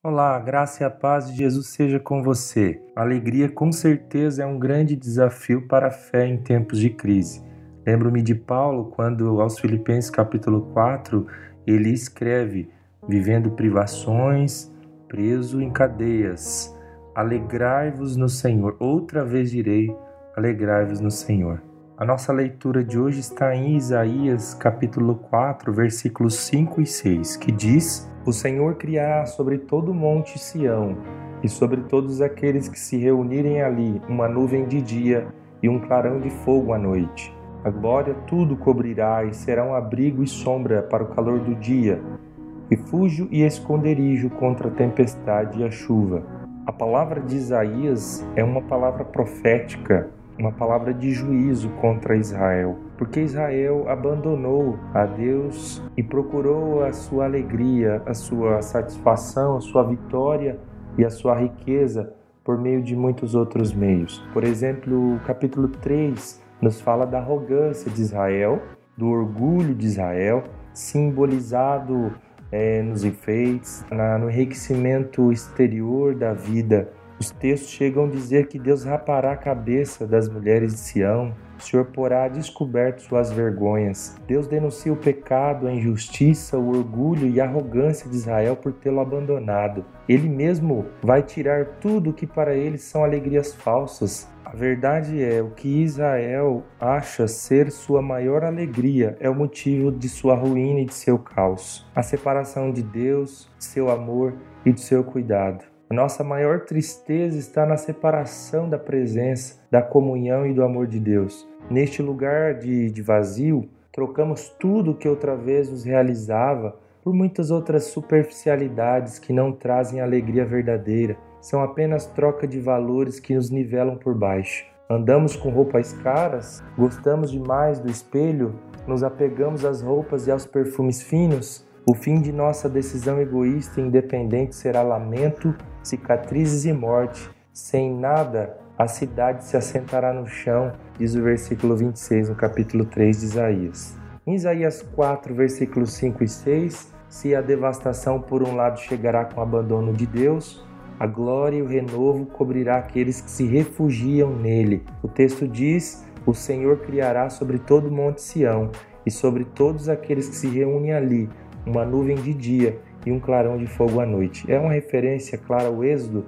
Olá, graça e a paz de Jesus seja com você. Alegria com certeza é um grande desafio para a fé em tempos de crise. Lembro-me de Paulo quando aos Filipenses capítulo 4, ele escreve: vivendo privações, preso em cadeias, alegrai-vos no Senhor. Outra vez direi: alegrai-vos no Senhor. A nossa leitura de hoje está em Isaías capítulo 4, versículos 5 e 6, que diz: O Senhor criará sobre todo o monte Sião e sobre todos aqueles que se reunirem ali uma nuvem de dia e um clarão de fogo à noite. A glória tudo cobrirá e será um abrigo e sombra para o calor do dia, refúgio e esconderijo contra a tempestade e a chuva. A palavra de Isaías é uma palavra profética uma palavra de juízo contra Israel, porque Israel abandonou a Deus e procurou a sua alegria, a sua satisfação, a sua vitória e a sua riqueza por meio de muitos outros meios. Por exemplo, o capítulo 3 nos fala da arrogância de Israel, do orgulho de Israel, simbolizado é, nos enfeites, na, no enriquecimento exterior da vida os textos chegam a dizer que Deus rapará a cabeça das mulheres de Sião, o Senhor porá descoberto suas vergonhas. Deus denuncia o pecado, a injustiça, o orgulho e a arrogância de Israel por tê-lo abandonado. Ele mesmo vai tirar tudo que para eles são alegrias falsas. A verdade é, o que Israel acha ser sua maior alegria é o motivo de sua ruína e de seu caos. A separação de Deus, seu amor e de seu cuidado. A nossa maior tristeza está na separação da presença, da comunhão e do amor de Deus. Neste lugar de, de vazio, trocamos tudo que outra vez nos realizava por muitas outras superficialidades que não trazem alegria verdadeira. São apenas troca de valores que nos nivelam por baixo. Andamos com roupas caras, gostamos demais do espelho, nos apegamos às roupas e aos perfumes finos. O fim de nossa decisão egoísta e independente será lamento cicatrizes e morte. Sem nada, a cidade se assentará no chão, diz o versículo 26 no capítulo 3 de Isaías. Em Isaías 4, versículos 5 e 6, se a devastação por um lado chegará com o abandono de Deus, a glória e o renovo cobrirá aqueles que se refugiam nele. O texto diz: O Senhor criará sobre todo o monte Sião e sobre todos aqueles que se reúnem ali uma nuvem de dia e um clarão de fogo à noite. É uma referência clara ao Êxodo,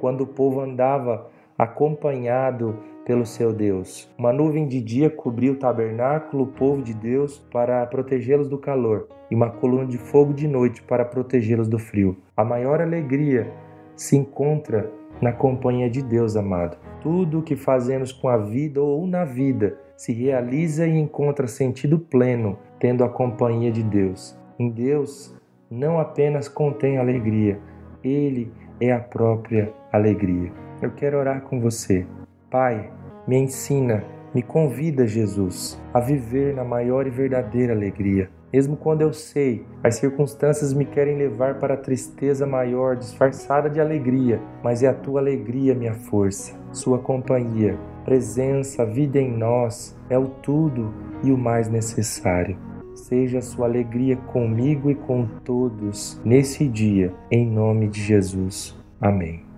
quando o povo andava acompanhado pelo seu Deus. Uma nuvem de dia cobriu o tabernáculo, o povo de Deus, para protegê-los do calor, e uma coluna de fogo de noite para protegê-los do frio. A maior alegria se encontra na companhia de Deus, amado. Tudo o que fazemos com a vida ou na vida se realiza e encontra sentido pleno tendo a companhia de Deus. Em Deus, não apenas contém alegria, ele é a própria alegria. Eu quero orar com você. Pai, me ensina, me convida, Jesus, a viver na maior e verdadeira alegria. Mesmo quando eu sei, as circunstâncias me querem levar para a tristeza maior, disfarçada de alegria, mas é a tua alegria minha força, sua companhia, presença, vida em nós é o tudo e o mais necessário seja a sua alegria comigo e com todos nesse dia, em nome de Jesus. Amém.